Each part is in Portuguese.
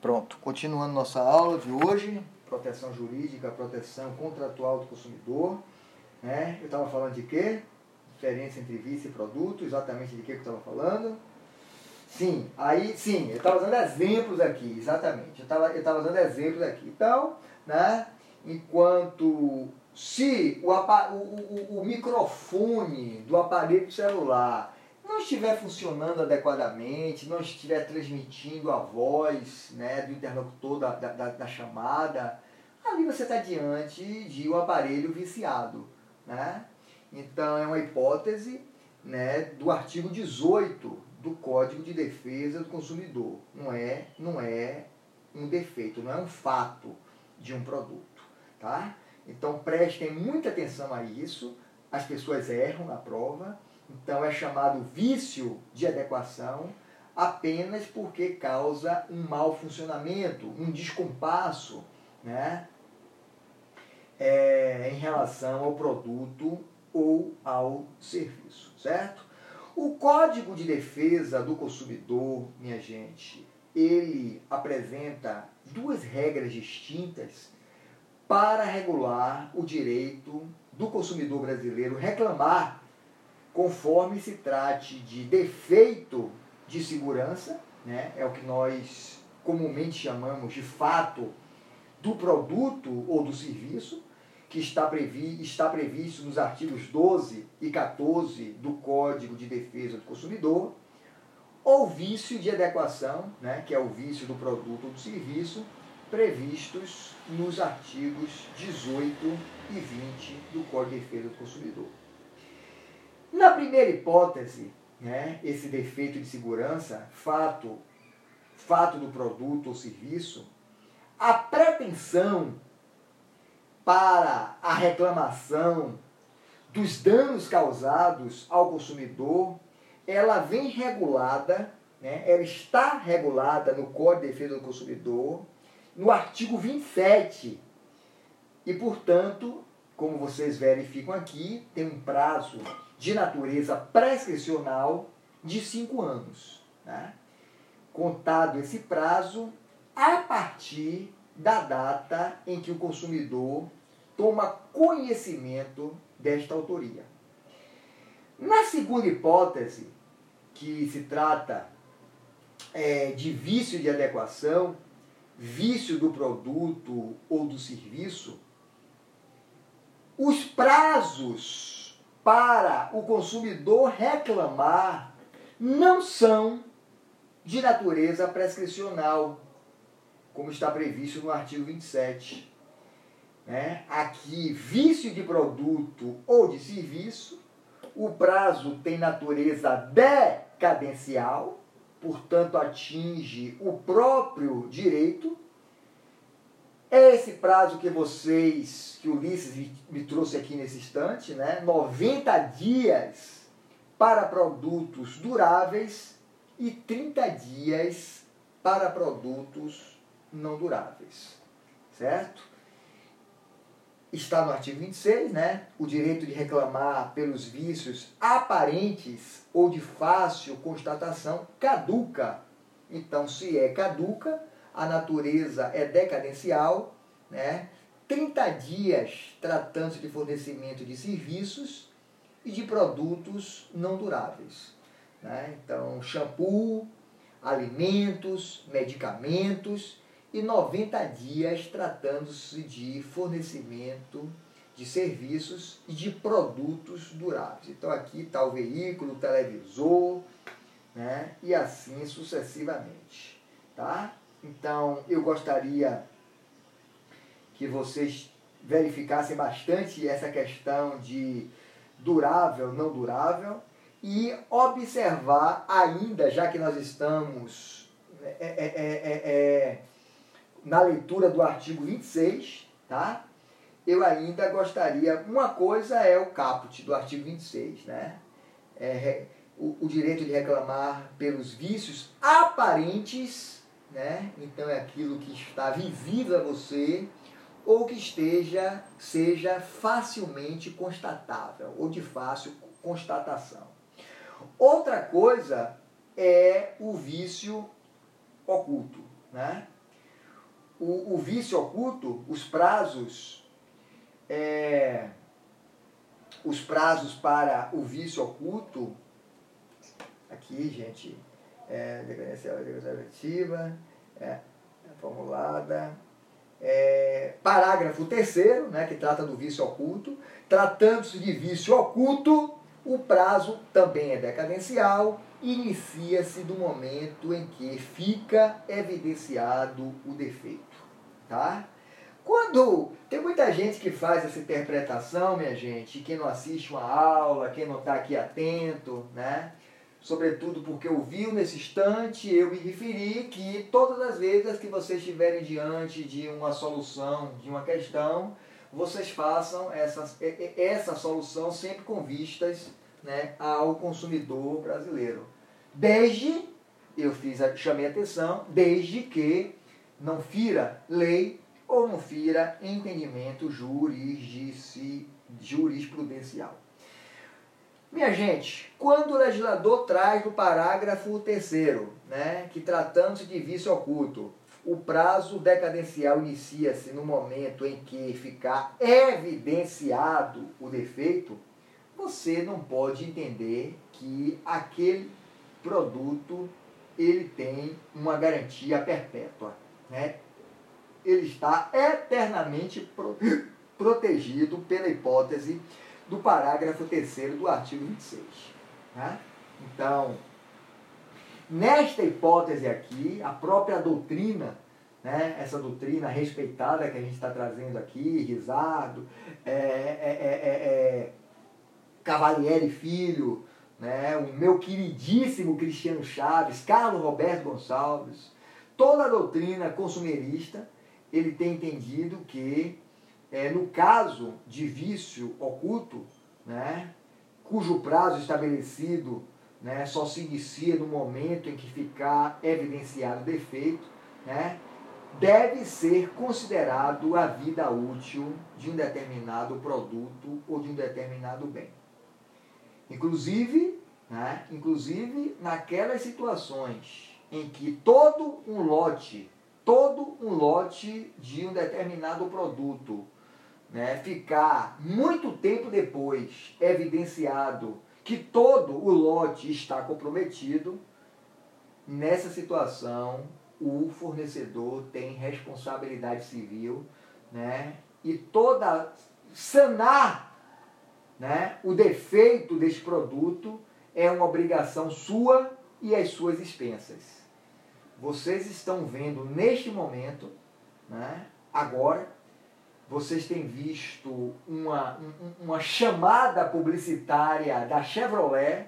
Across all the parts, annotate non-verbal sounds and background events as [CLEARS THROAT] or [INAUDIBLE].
Pronto, continuando nossa aula de hoje, proteção jurídica, proteção contratual do consumidor. Né? Eu estava falando de quê? Diferença entre vício e produto, exatamente de que eu estava falando? Sim, aí sim, eu estava usando exemplos aqui, exatamente. Eu estava eu tava usando exemplos aqui. Então, né, enquanto se o, o, o, microfone do aparelho celular não estiver funcionando adequadamente, não estiver transmitindo a voz né, do interlocutor da, da, da chamada, ali você está diante de um aparelho viciado. Né? Então é uma hipótese né, do artigo 18 do Código de Defesa do Consumidor. Não é, não é um defeito, não é um fato de um produto. Tá? Então prestem muita atenção a isso. As pessoas erram na prova então é chamado vício de adequação apenas porque causa um mau funcionamento, um descompasso né, é, em relação ao produto ou ao serviço, certo? O Código de Defesa do Consumidor, minha gente, ele apresenta duas regras distintas para regular o direito do consumidor brasileiro reclamar conforme se trate de defeito de segurança, né, é o que nós comumente chamamos de fato do produto ou do serviço, que está, previ, está previsto nos artigos 12 e 14 do Código de Defesa do Consumidor, ou vício de adequação, né, que é o vício do produto ou do serviço, previstos nos artigos 18 e 20 do Código de Defesa do Consumidor. Na primeira hipótese, né, esse defeito de segurança, fato, fato do produto ou serviço, a pretensão para a reclamação dos danos causados ao consumidor, ela vem regulada, né, ela está regulada no Código de Defesa do Consumidor, no artigo 27. E, portanto, como vocês verificam aqui, tem um prazo de natureza prescricional de cinco anos. Né? Contado esse prazo, a partir da data em que o consumidor toma conhecimento desta autoria. Na segunda hipótese, que se trata é, de vício de adequação, vício do produto ou do serviço, os prazos para o consumidor reclamar não são de natureza prescricional, como está previsto no artigo 27. Né? Aqui, vício de produto ou de serviço, o prazo tem natureza decadencial, portanto, atinge o próprio direito é esse prazo que vocês, que Ulisses me trouxe aqui nesse instante, né? 90 dias para produtos duráveis e 30 dias para produtos não duráveis. Certo? Está no artigo 26, né? O direito de reclamar pelos vícios aparentes ou de fácil constatação caduca. Então, se é caduca, a natureza é decadencial, né? 30 dias tratando-se de fornecimento de serviços e de produtos não duráveis. Né? Então, shampoo, alimentos, medicamentos e 90 dias tratando-se de fornecimento de serviços e de produtos duráveis. Então, aqui está o veículo, o televisor, né? e assim sucessivamente. Tá? Então, eu gostaria que vocês verificassem bastante essa questão de durável, não durável, e observar ainda, já que nós estamos é, é, é, é na leitura do artigo 26, tá? eu ainda gostaria. Uma coisa é o caput do artigo 26, né? É, o, o direito de reclamar pelos vícios aparentes né? Então é aquilo que está visível a você ou que esteja seja facilmente constatável ou de fácil constatação. Outra coisa é o vício oculto, né? o, o vício oculto, os prazos, é, os prazos para o vício oculto, aqui, gente, é, decadência objetiva, é, formulada, é, parágrafo terceiro, né, que trata do vício oculto, tratando-se de vício oculto, o prazo também é decadencial, inicia-se do momento em que fica evidenciado o defeito. Tá? Quando tem muita gente que faz essa interpretação, minha gente, quem não assiste uma aula, quem não está aqui atento, né? Sobretudo porque ouviu nesse instante, eu me referi que todas as vezes que vocês estiverem diante de uma solução, de uma questão, vocês façam essa, essa solução sempre com vistas né, ao consumidor brasileiro. Desde, eu fiz, chamei atenção, desde que não fira lei ou não fira entendimento jurisprudencial. Minha gente, quando o legislador traz no parágrafo terceiro, né, que tratando-se de vício oculto, o prazo decadencial inicia-se no momento em que ficar evidenciado o defeito, você não pode entender que aquele produto ele tem uma garantia perpétua. Né? Ele está eternamente pro, [CLEARS THROAT] protegido pela hipótese do parágrafo 3 do artigo 26. Né? Então, nesta hipótese aqui, a própria doutrina, né, essa doutrina respeitada que a gente está trazendo aqui, Risado, é, é, é, é Cavalieri Filho, né, o meu queridíssimo Cristiano Chaves, Carlos Roberto Gonçalves, toda a doutrina consumerista, ele tem entendido que é, no caso de vício oculto, né, cujo prazo estabelecido né, só se inicia no momento em que ficar evidenciado o defeito, né, deve ser considerado a vida útil de um determinado produto ou de um determinado bem. Inclusive, né, inclusive naquelas situações em que todo um lote, todo um lote de um determinado produto né, ficar muito tempo depois evidenciado que todo o lote está comprometido, nessa situação o fornecedor tem responsabilidade civil né, e toda sanar né, o defeito desse produto é uma obrigação sua e as suas expensas. Vocês estão vendo neste momento, né, agora, vocês têm visto uma, uma chamada publicitária da Chevrolet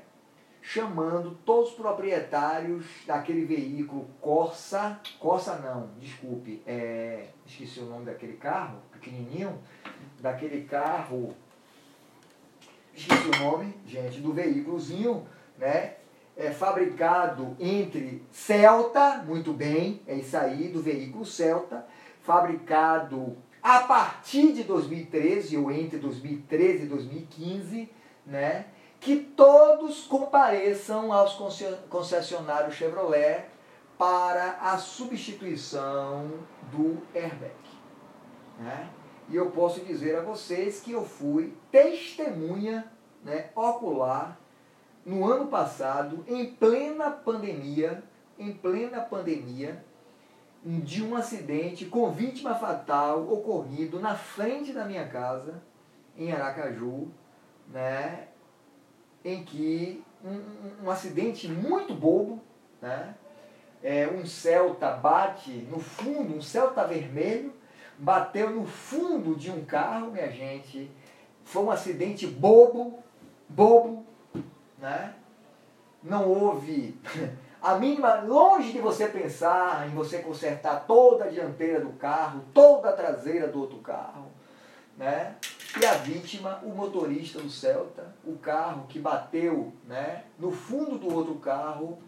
chamando todos os proprietários daquele veículo Corsa, Corsa não, desculpe, é, esqueci o nome daquele carro, pequenininho, daquele carro esqueci o nome, gente, do veículozinho, né? É fabricado entre Celta, muito bem, é isso aí, do veículo Celta, fabricado a partir de 2013 ou entre 2013 e 2015, né? Que todos compareçam aos concessionários Chevrolet para a substituição do airbag. Né? E eu posso dizer a vocês que eu fui testemunha né, ocular no ano passado, em plena pandemia, em plena pandemia, de um acidente com vítima fatal ocorrido na frente da minha casa, em Aracaju, né, em que um, um acidente muito bobo, né, é, um Celta bate no fundo, um Celta vermelho, bateu no fundo de um carro, minha gente. Foi um acidente bobo, bobo, né? Não houve [LAUGHS] a mínima, longe de você pensar em você consertar toda a dianteira do carro, toda a traseira do outro carro, né? E a vítima, o motorista do Celta, o carro que bateu, né, no fundo do outro carro,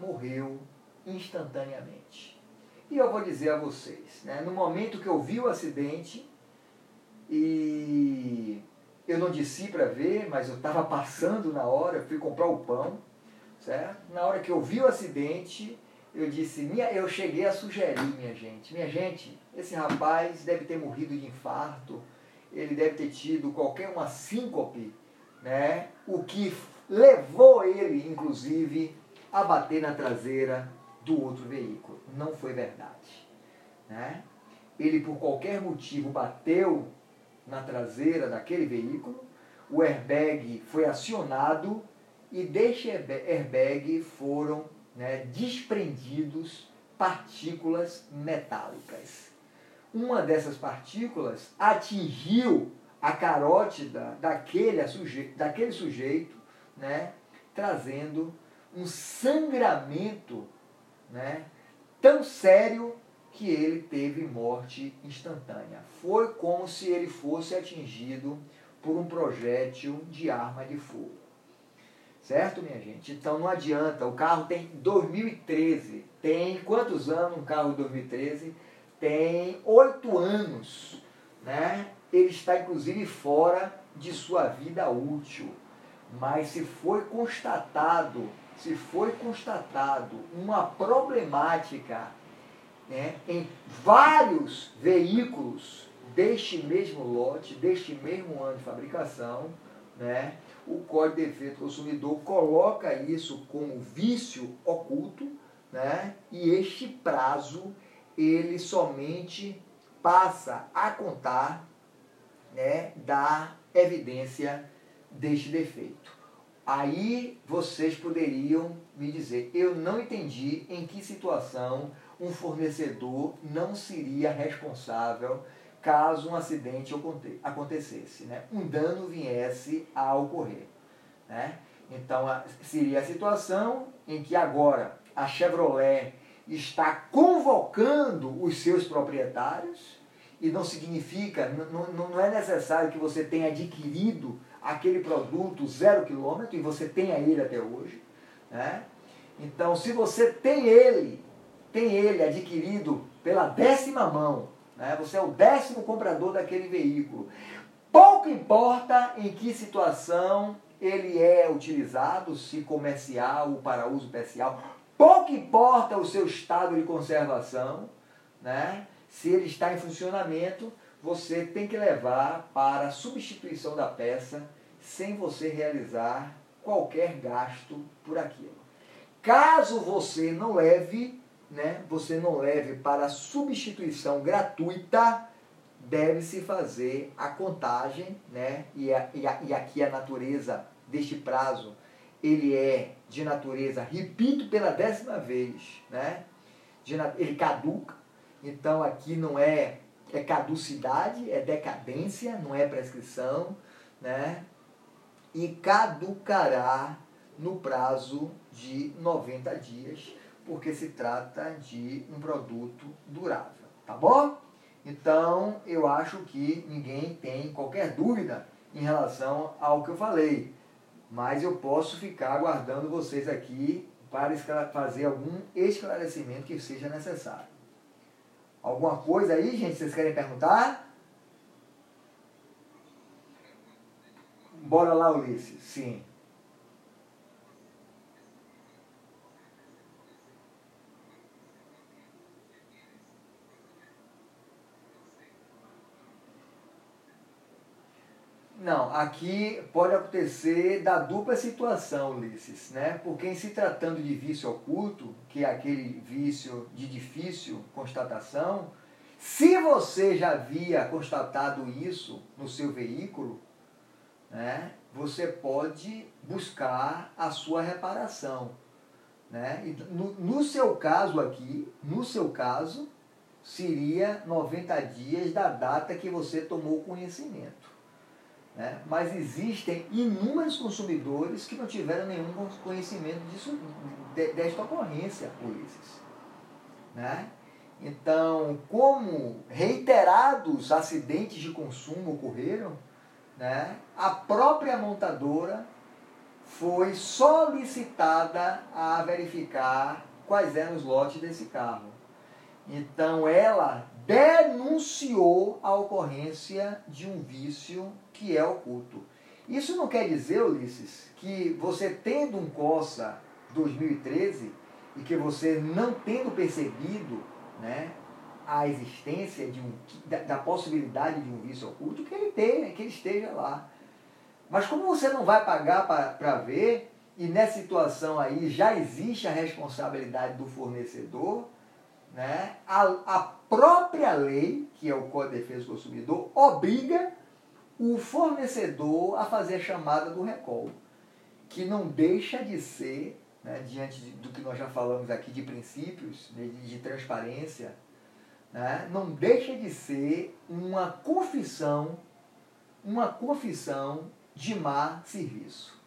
morreu instantaneamente. E eu vou dizer a vocês, né, no momento que eu vi o acidente, e eu não desci para ver, mas eu estava passando na hora, fui comprar o pão, certo? Na hora que eu vi o acidente, eu disse, minha, eu cheguei a sugerir, minha gente, minha gente, esse rapaz deve ter morrido de infarto, ele deve ter tido qualquer uma síncope, né? O que levou ele, inclusive, a bater na traseira do outro veículo. Não foi verdade, né? Ele por qualquer motivo bateu na traseira daquele veículo, o airbag foi acionado e deste airbag foram né, desprendidos partículas metálicas. Uma dessas partículas atingiu a carótida daquele, suje daquele sujeito, né, trazendo um sangramento né, tão sério que ele teve morte instantânea. Foi como se ele fosse atingido por um projétil de arma de fogo. Certo, minha gente? Então não adianta. O carro tem 2013. Tem quantos anos um carro de 2013? Tem oito anos. Né? Ele está inclusive fora de sua vida útil. Mas se foi constatado, se foi constatado uma problemática né, em vários veículos deste mesmo lote, deste mesmo ano de fabricação, né, o Código de Defesa do Consumidor coloca isso como vício oculto, né, e este prazo ele somente passa a contar né, da evidência deste defeito. Aí vocês poderiam me dizer, eu não entendi em que situação um fornecedor não seria responsável caso um acidente acontecesse, né? um dano viesse a ocorrer. Né? Então, seria a situação em que agora a Chevrolet está convocando os seus proprietários, e não significa, não, não é necessário que você tenha adquirido aquele produto zero quilômetro, e você tenha ele até hoje. Né? Então, se você tem ele tem ele adquirido pela décima mão, né? você é o décimo comprador daquele veículo. Pouco importa em que situação ele é utilizado, se comercial ou para uso pessoal, pouco importa o seu estado de conservação, né? se ele está em funcionamento, você tem que levar para a substituição da peça sem você realizar qualquer gasto por aquilo. Caso você não leve né, você não leve para substituição gratuita, deve-se fazer a contagem, né, e, a, e, a, e aqui a natureza deste prazo, ele é de natureza, repito pela décima vez, né, de, ele caduca, então aqui não é, é caducidade, é decadência, não é prescrição, né, e caducará no prazo de 90 dias porque se trata de um produto durável, tá bom? Então, eu acho que ninguém tem qualquer dúvida em relação ao que eu falei, mas eu posso ficar aguardando vocês aqui para fazer algum esclarecimento que seja necessário. Alguma coisa aí, gente, vocês querem perguntar? Bora lá, Ulisses. Sim. Não, aqui pode acontecer da dupla situação, Ulisses, né? Porque em se tratando de vício oculto, que é aquele vício de difícil constatação, se você já havia constatado isso no seu veículo, né, você pode buscar a sua reparação. Né? E no, no seu caso aqui, no seu caso, seria 90 dias da data que você tomou conhecimento. Né? Mas existem inúmeros consumidores que não tiveram nenhum conhecimento disso, desta ocorrência, Ulisses. Né? Então, como reiterados acidentes de consumo ocorreram, né, a própria montadora foi solicitada a verificar quais eram os lotes desse carro. Então, ela denunciou a ocorrência de um vício que é oculto. Isso não quer dizer, Ulisses, que você tendo um Corsa 2013 e que você não tendo percebido né, a existência de um, da, da possibilidade de um vício oculto, que ele tenha, que ele esteja lá. Mas como você não vai pagar para ver, e nessa situação aí já existe a responsabilidade do fornecedor, né? a, a própria lei, que é o Código de Defesa do Consumidor, obriga o fornecedor a fazer a chamada do recall, que não deixa de ser, né, diante do que nós já falamos aqui de princípios, de, de transparência, né, não deixa de ser uma confissão, uma confissão de má serviço.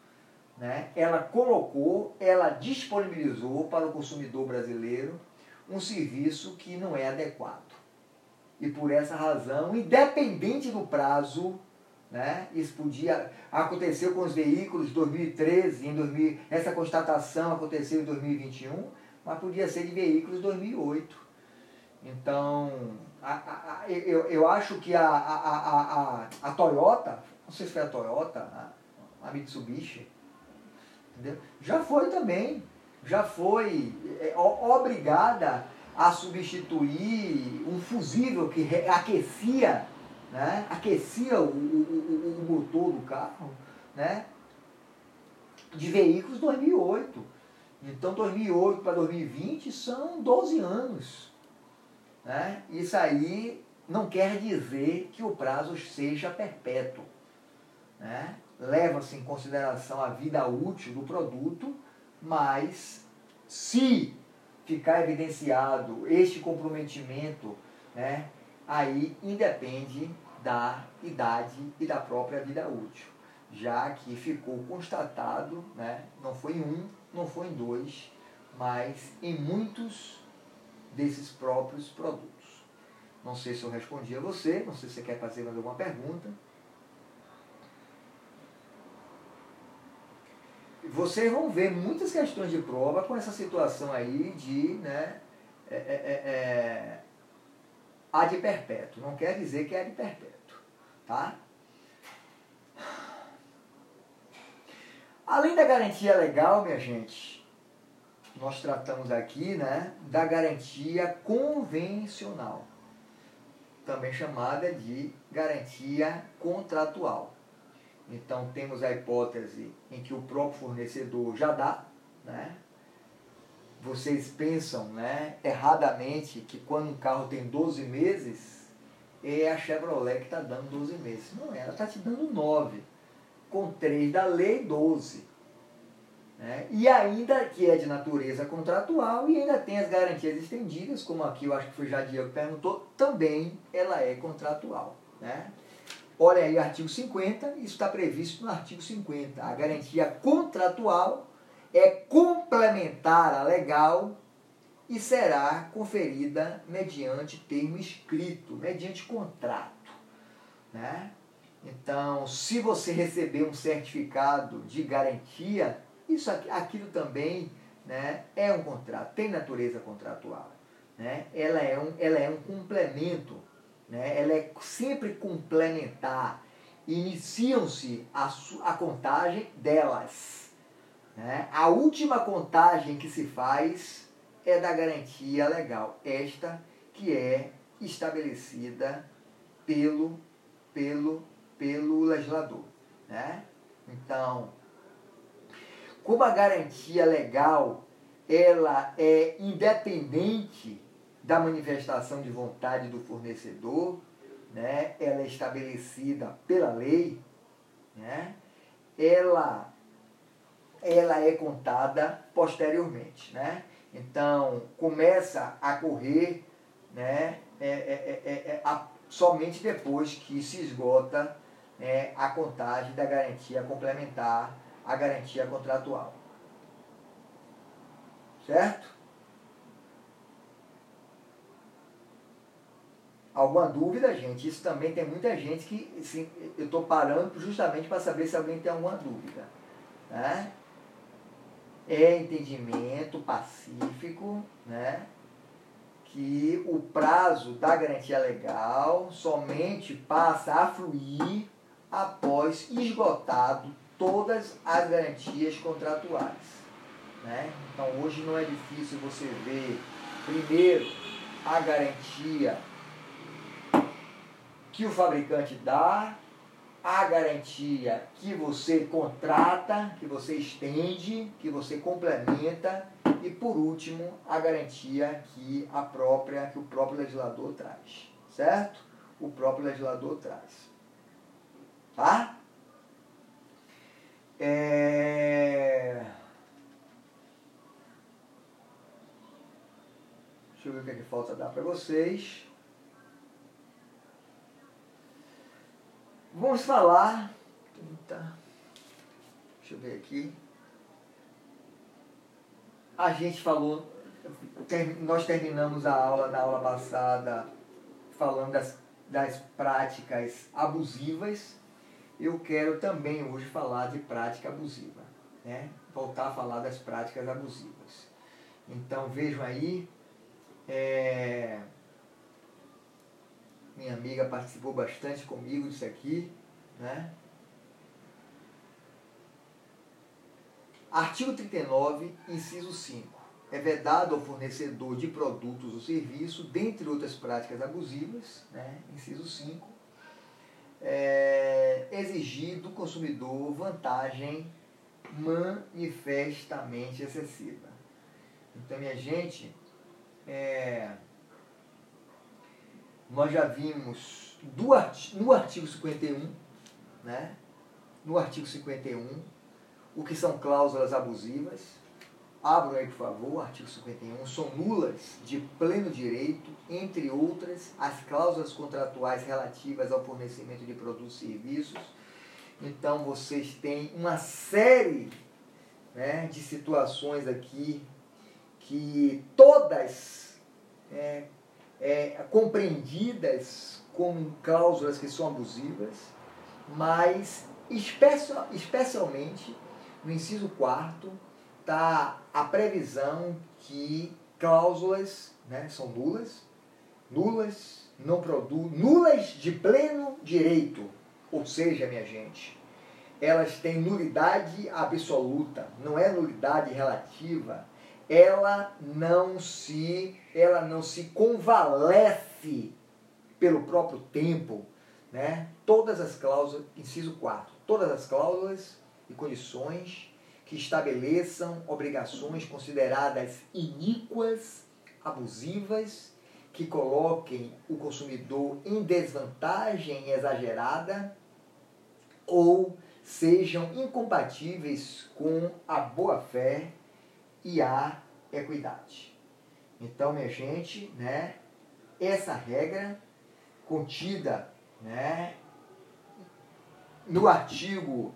Né? Ela colocou, ela disponibilizou para o consumidor brasileiro um serviço que não é adequado. E por essa razão, independente do prazo, né, isso podia aconteceu com os veículos de 2013, em 2000, essa constatação aconteceu em 2021, mas podia ser de veículos de 2008. Então, a, a, a, eu, eu acho que a, a, a, a, Toyota, não sei se foi a Toyota, a, a Mitsubishi, entendeu? já foi também, já foi é, obrigada a substituir um fusível que aquecia, né? aquecia o, o, o motor do carro, né? de veículos 2008. Então, 2008 para 2020 são 12 anos. Né? Isso aí não quer dizer que o prazo seja perpétuo. Né? Leva-se em consideração a vida útil do produto, mas se ficar evidenciado este comprometimento, né, aí independe da idade e da própria vida útil, já que ficou constatado, né, não foi em um, não foi em dois, mas em muitos desses próprios produtos. Não sei se eu respondi a você, não sei se você quer fazer mais alguma pergunta. Vocês vão ver muitas questões de prova com essa situação aí de né, é, é, é, é ad perpétuo. Não quer dizer que é ad perpétuo. Tá? Além da garantia legal, minha gente, nós tratamos aqui né, da garantia convencional, também chamada de garantia contratual. Então temos a hipótese em que o próprio fornecedor já dá, né? Vocês pensam né, erradamente que quando um carro tem 12 meses, é a Chevrolet que está dando 12 meses. Não é, ela está te dando 9. Com 3 da lei, 12. Né? E ainda que é de natureza contratual e ainda tem as garantias estendidas, como aqui eu acho que foi já Diego que perguntou, também ela é contratual. Né? Olha aí, artigo 50, isso está previsto no artigo 50. A garantia contratual é complementar à legal e será conferida mediante termo escrito, mediante contrato. Né? Então, se você receber um certificado de garantia, isso aquilo também né, é um contrato, tem natureza contratual. Né? Ela, é um, ela é um complemento, né? ela é sempre complementar. Iniciam-se a, a contagem delas. Né? A última contagem que se faz é da garantia legal, esta que é estabelecida pelo, pelo, pelo legislador. Né? Então, como a garantia legal ela é independente da manifestação de vontade do fornecedor, né? ela é estabelecida pela lei, né? ela, ela é contada posteriormente. Né? Então, começa a correr né? É, é, é, é, é a, somente depois que se esgota né, a contagem da garantia complementar a garantia contratual. Certo? Alguma dúvida, gente? Isso também tem muita gente que assim, eu estou parando justamente para saber se alguém tem alguma dúvida. Né? É entendimento pacífico, né? que o prazo da garantia legal somente passa a fluir após esgotado todas as garantias contratuais. Né? Então hoje não é difícil você ver, primeiro, a garantia que o fabricante dá, a garantia que você contrata, que você estende, que você complementa e por último a garantia que a própria que o próprio legislador traz, certo? O próprio legislador traz, tá? É... Deixa eu ver o que, é que falta dar para vocês. Vamos falar. Deixa eu ver aqui. A gente falou, nós terminamos a aula na aula passada falando das, das práticas abusivas. Eu quero também hoje falar de prática abusiva, né? Voltar a falar das práticas abusivas. Então vejam aí, é, minha amiga participou bastante comigo disso aqui, né? Artigo 39, inciso 5. É vedado ao fornecedor de produtos ou serviços, dentre outras práticas abusivas, né? inciso 5, é, exigir do consumidor vantagem manifestamente excessiva. Então, minha gente, é, nós já vimos do artigo, no artigo 51, né? no artigo 51, o que são cláusulas abusivas. Abram aí, por favor, o artigo 51. São nulas de pleno direito, entre outras, as cláusulas contratuais relativas ao fornecimento de produtos e serviços. Então, vocês têm uma série né, de situações aqui que todas é, é, compreendidas como cláusulas que são abusivas, mas especial, especialmente no inciso 4 está a previsão que cláusulas né, são nulas, nulas, não produzem, nulas de pleno direito, ou seja, minha gente, elas têm nulidade absoluta, não é nulidade relativa, ela não se, ela não se convalesce pelo próprio tempo, né? Todas as cláusulas, inciso 4, todas as cláusulas e condições que estabeleçam obrigações consideradas iníquas, abusivas, que coloquem o consumidor em desvantagem exagerada ou sejam incompatíveis com a boa-fé e a equidade. Então, minha gente, né, essa regra contida né, no artigo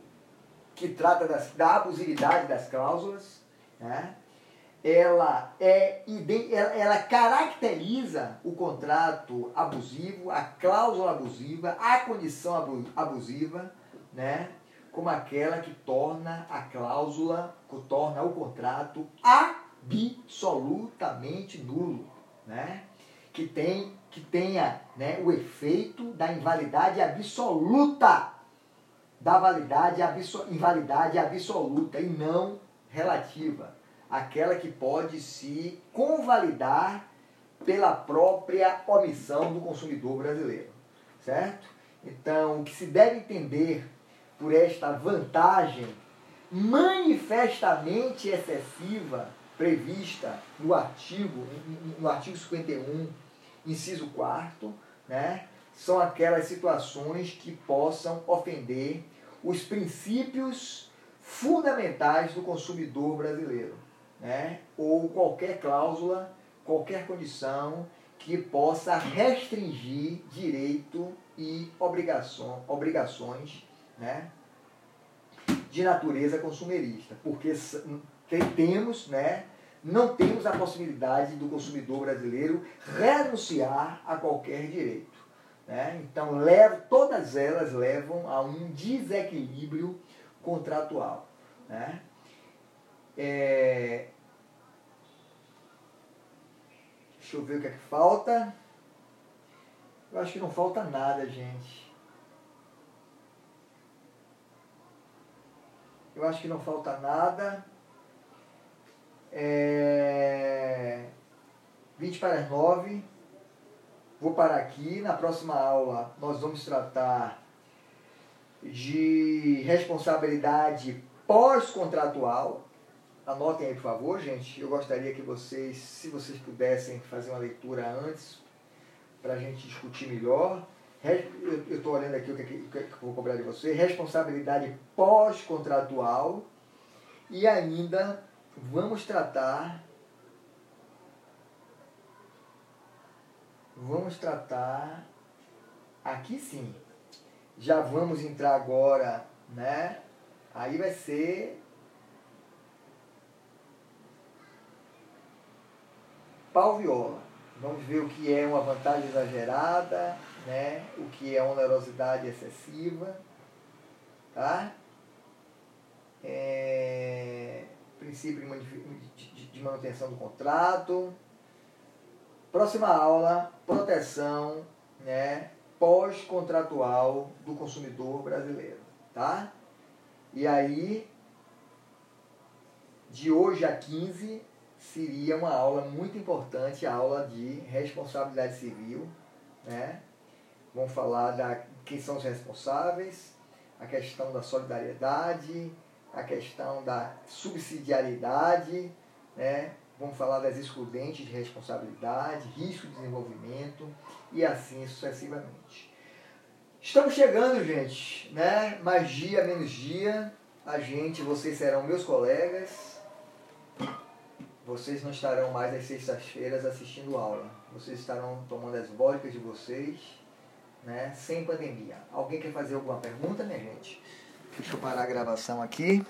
que trata das, da abusividade das cláusulas, né, ela, é, ela caracteriza o contrato abusivo, a cláusula abusiva, a condição abusiva, né, como aquela que torna a cláusula, que torna o contrato absolutamente nulo, né? que, tem, que tenha né, o efeito da invalidade absoluta, da validade abso, invalidade absoluta e não relativa, aquela que pode se convalidar pela própria omissão do consumidor brasileiro, certo? Então, o que se deve entender por esta vantagem manifestamente excessiva prevista no artigo, no artigo 51, inciso 4, né? são aquelas situações que possam ofender os princípios fundamentais do consumidor brasileiro, né? ou qualquer cláusula, qualquer condição que possa restringir direito e obrigação, obrigações né, de natureza consumerista, porque temos, né, não temos a possibilidade do consumidor brasileiro renunciar a qualquer direito. Né? Então, leva, todas elas levam a um desequilíbrio contratual. Né? É... Deixa eu ver o que é que falta. Eu acho que não falta nada, gente. Eu acho que não falta nada. É... 20 para as 9. Vou parar aqui. Na próxima aula nós vamos tratar de responsabilidade pós-contratual. Anotem aí, por favor, gente. Eu gostaria que vocês, se vocês pudessem fazer uma leitura antes, para a gente discutir melhor. Eu estou olhando aqui o que, que, que vou cobrar de você. Responsabilidade pós-contratual. E ainda vamos tratar. Vamos tratar. Aqui sim. Já vamos entrar agora, né? Aí vai ser pau viola. Vamos ver o que é uma vantagem exagerada, né? o que é onerosidade excessiva. Tá? É, princípio de manutenção do contrato. Próxima aula, proteção né, pós-contratual do consumidor brasileiro. Tá? E aí, de hoje a 15, seria uma aula muito importante, a aula de responsabilidade civil. Né? Vamos falar da quem são os responsáveis, a questão da solidariedade, a questão da subsidiariedade, né? vamos falar das excludentes de responsabilidade, risco de desenvolvimento e assim sucessivamente. Estamos chegando, gente, né? Mais dia, menos dia, a gente, vocês serão meus colegas, vocês não estarão mais às sextas-feiras assistindo aula. Vocês estarão tomando as vodkas de vocês, né, sem pandemia. Alguém quer fazer alguma pergunta, minha gente? Deixa eu parar a gravação aqui.